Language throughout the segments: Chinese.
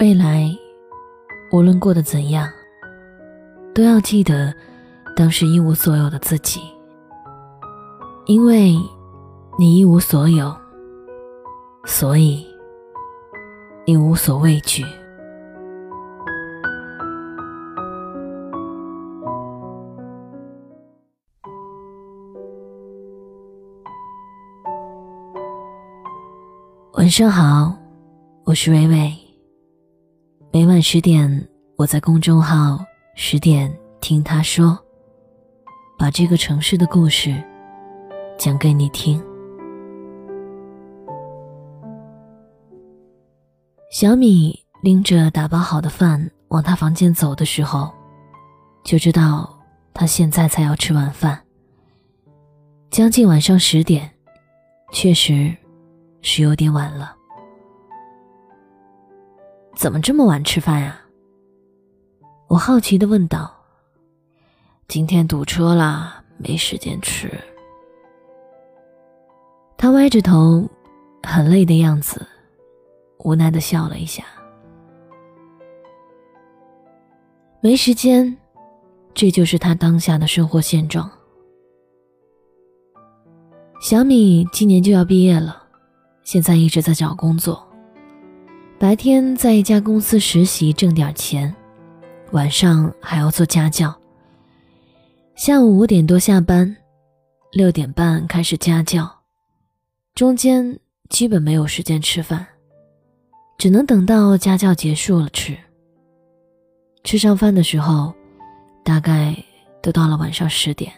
未来，无论过得怎样，都要记得当时一无所有的自己，因为你一无所有，所以你无所畏惧。晚上好，我是微微。每晚十点，我在公众号“十点听他说”，把这个城市的故事讲给你听。小米拎着打包好的饭往他房间走的时候，就知道他现在才要吃晚饭。将近晚上十点，确实是有点晚了。怎么这么晚吃饭呀？我好奇的问道。今天堵车了，没时间吃。他歪着头，很累的样子，无奈的笑了一下。没时间，这就是他当下的生活现状。小米今年就要毕业了，现在一直在找工作。白天在一家公司实习挣点钱，晚上还要做家教。下午五点多下班，六点半开始家教，中间基本没有时间吃饭，只能等到家教结束了吃。吃上饭的时候，大概都到了晚上十点。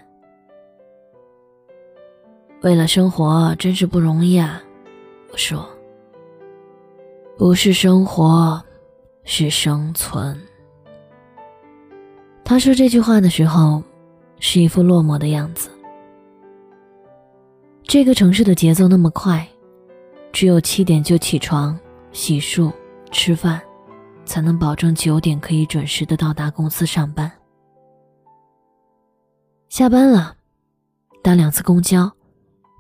为了生活，真是不容易啊！我说。不是生活，是生存。他说这句话的时候，是一副落寞的样子。这个城市的节奏那么快，只有七点就起床、洗漱、吃饭，才能保证九点可以准时的到达公司上班。下班了，搭两次公交，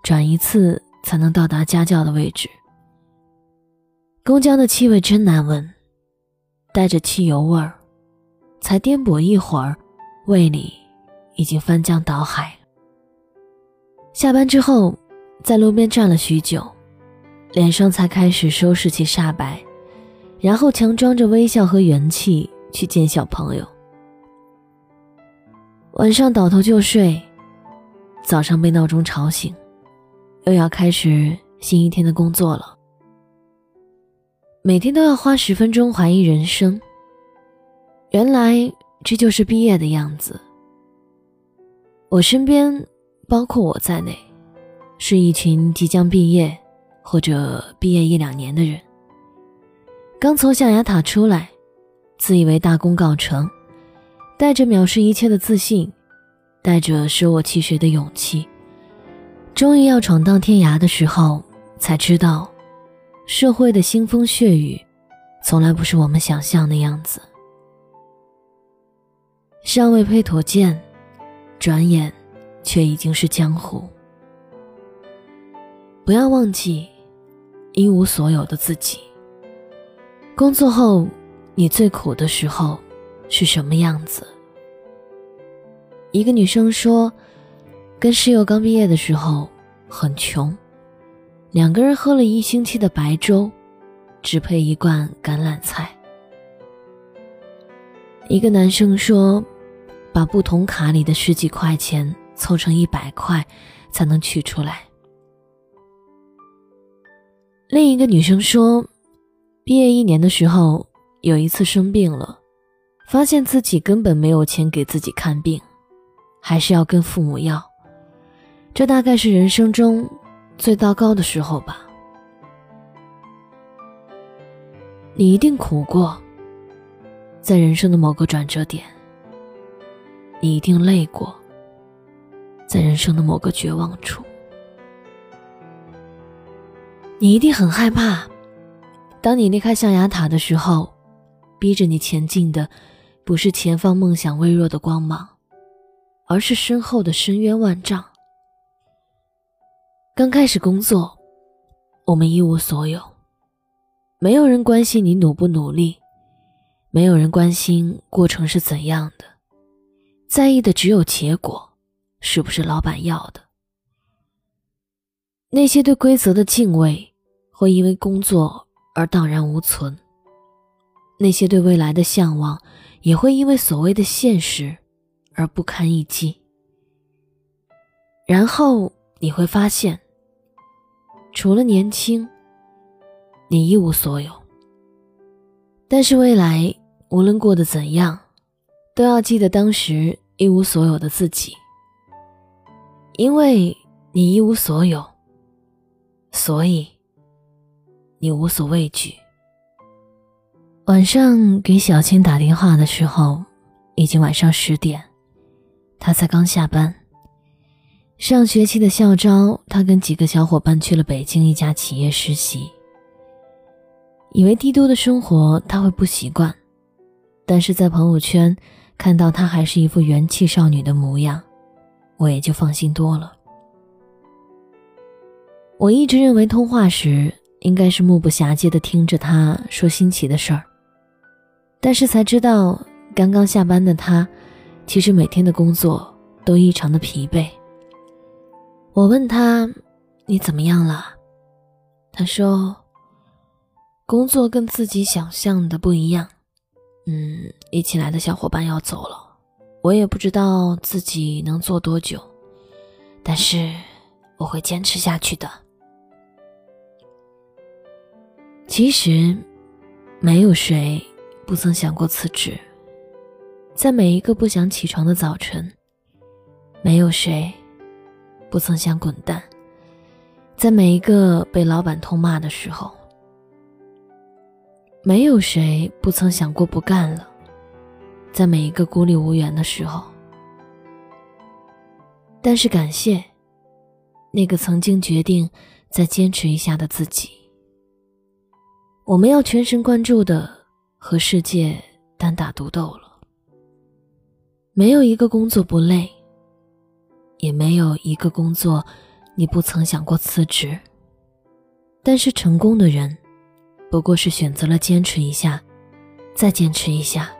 转一次才能到达家教的位置。公交的气味真难闻，带着汽油味儿，才颠簸一会儿，胃里已经翻江倒海。下班之后，在路边站了许久，脸上才开始收拾起煞白，然后强装着微笑和元气去见小朋友。晚上倒头就睡，早上被闹钟吵醒，又要开始新一天的工作了。每天都要花十分钟怀疑人生。原来这就是毕业的样子。我身边，包括我在内，是一群即将毕业或者毕业一两年的人。刚从象牙塔出来，自以为大功告成，带着藐视一切的自信，带着舍我其谁的勇气，终于要闯荡天涯的时候，才知道。社会的腥风血雨，从来不是我们想象的样子。尚未配妥剑，转眼却已经是江湖。不要忘记一无所有的自己。工作后，你最苦的时候是什么样子？一个女生说，跟室友刚毕业的时候很穷。两个人喝了一星期的白粥，只配一罐橄榄菜。一个男生说，把不同卡里的十几块钱凑成一百块，才能取出来。另一个女生说，毕业一年的时候，有一次生病了，发现自己根本没有钱给自己看病，还是要跟父母要。这大概是人生中。最糟糕的时候吧，你一定苦过，在人生的某个转折点，你一定累过，在人生的某个绝望处，你一定很害怕，当你离开象牙塔的时候，逼着你前进的，不是前方梦想微弱的光芒，而是身后的深渊万丈。刚开始工作，我们一无所有，没有人关心你努不努力，没有人关心过程是怎样的，在意的只有结果，是不是老板要的。那些对规则的敬畏，会因为工作而荡然无存；那些对未来的向往，也会因为所谓的现实而不堪一击。然后你会发现，除了年轻，你一无所有。但是未来无论过得怎样，都要记得当时一无所有的自己，因为你一无所有，所以你无所畏惧。晚上给小青打电话的时候，已经晚上十点，她才刚下班。上学期的校招，他跟几个小伙伴去了北京一家企业实习。以为帝都的生活他会不习惯，但是在朋友圈看到他还是一副元气少女的模样，我也就放心多了。我一直认为通话时应该是目不暇接的听着他说新奇的事儿，但是才知道刚刚下班的他，其实每天的工作都异常的疲惫。我问他：“你怎么样了？”他说。工作跟自己想象的不一样，嗯，一起来的小伙伴要走了，我也不知道自己能做多久，但是我会坚持下去的。其实，没有谁不曾想过辞职，在每一个不想起床的早晨，没有谁不曾想滚蛋，在每一个被老板痛骂的时候。没有谁不曾想过不干了，在每一个孤立无援的时候。但是感谢那个曾经决定再坚持一下的自己。我们要全神贯注的和世界单打独斗了。没有一个工作不累，也没有一个工作你不曾想过辞职。但是成功的人。不过是选择了坚持一下，再坚持一下，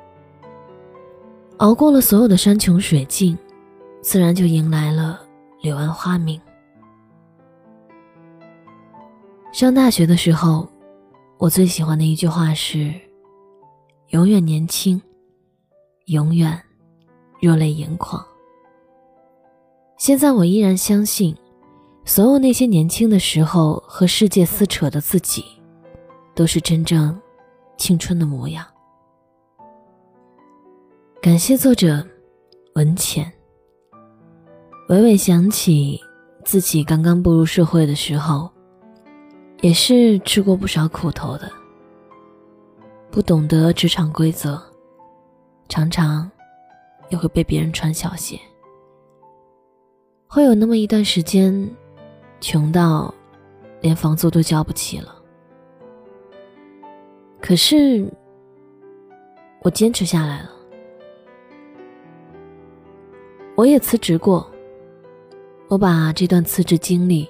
熬过了所有的山穷水尽，自然就迎来了柳暗花明。上大学的时候，我最喜欢的一句话是：“永远年轻，永远热泪盈眶。”现在我依然相信，所有那些年轻的时候和世界撕扯的自己。都是真正青春的模样。感谢作者文浅。娓娓想起自己刚刚步入社会的时候，也是吃过不少苦头的。不懂得职场规则，常常也会被别人穿小鞋。会有那么一段时间，穷到连房租都交不起了。可是，我坚持下来了。我也辞职过，我把这段辞职经历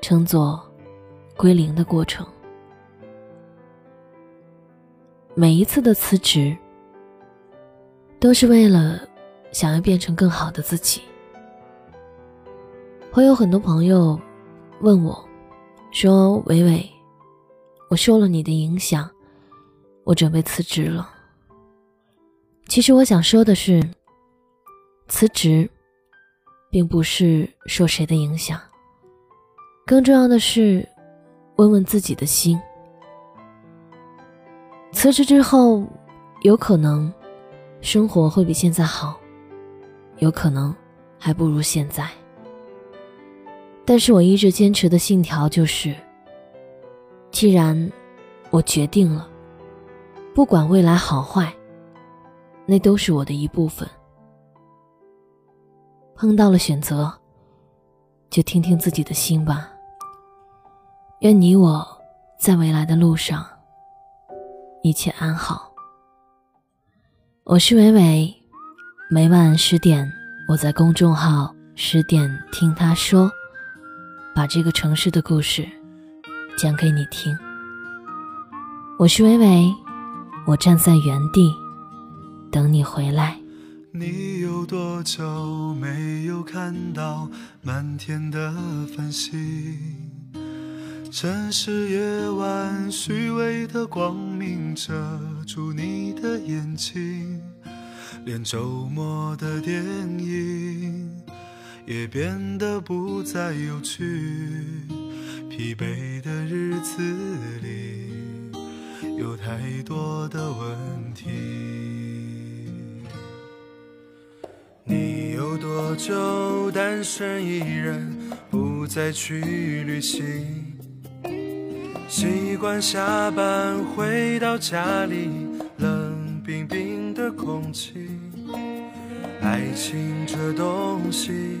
称作“归零”的过程。每一次的辞职，都是为了想要变成更好的自己。会有很多朋友问我，说：“伟伟，我受了你的影响。”我准备辞职了。其实我想说的是，辞职，并不是受谁的影响。更重要的是，问问自己的心。辞职之后，有可能生活会比现在好，有可能还不如现在。但是我一直坚持的信条就是：既然我决定了。不管未来好坏，那都是我的一部分。碰到了选择，就听听自己的心吧。愿你我在未来的路上一切安好。我是伟伟，每晚十点，我在公众号“十点听他说”，把这个城市的故事讲给你听。我是伟伟。我站在原地，等你回来。你有多久没有看到满天的繁星？城市夜晚，虚伪的光明遮住你的眼睛，连周末的电影也变得不再有趣。疲惫的日子里，有太多的问题。你有多久单身一人，不再去旅行？习惯下班回到家里，冷冰冰的空气。爱情这东西。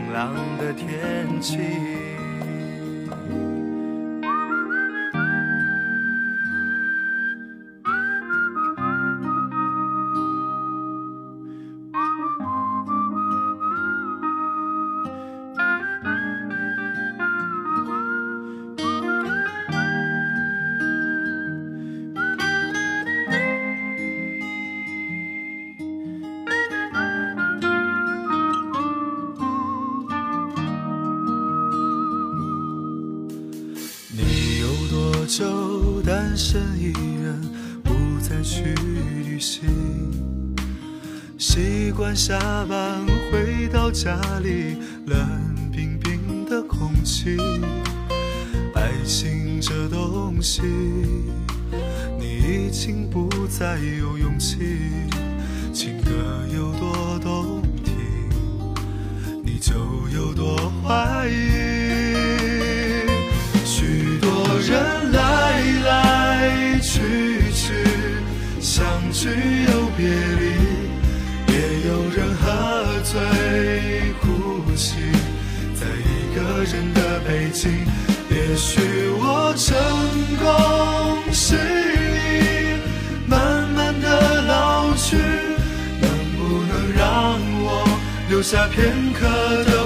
朗的天气。身一人，不再去旅行。习惯下班回到家里，冷冰冰的空气。爱情这东西，你已经不再有勇气。情歌有多动聚又别离，也有人喝醉哭泣，在一个人的北京。也许我成功失意，慢慢的老去，能不能让我留下片刻的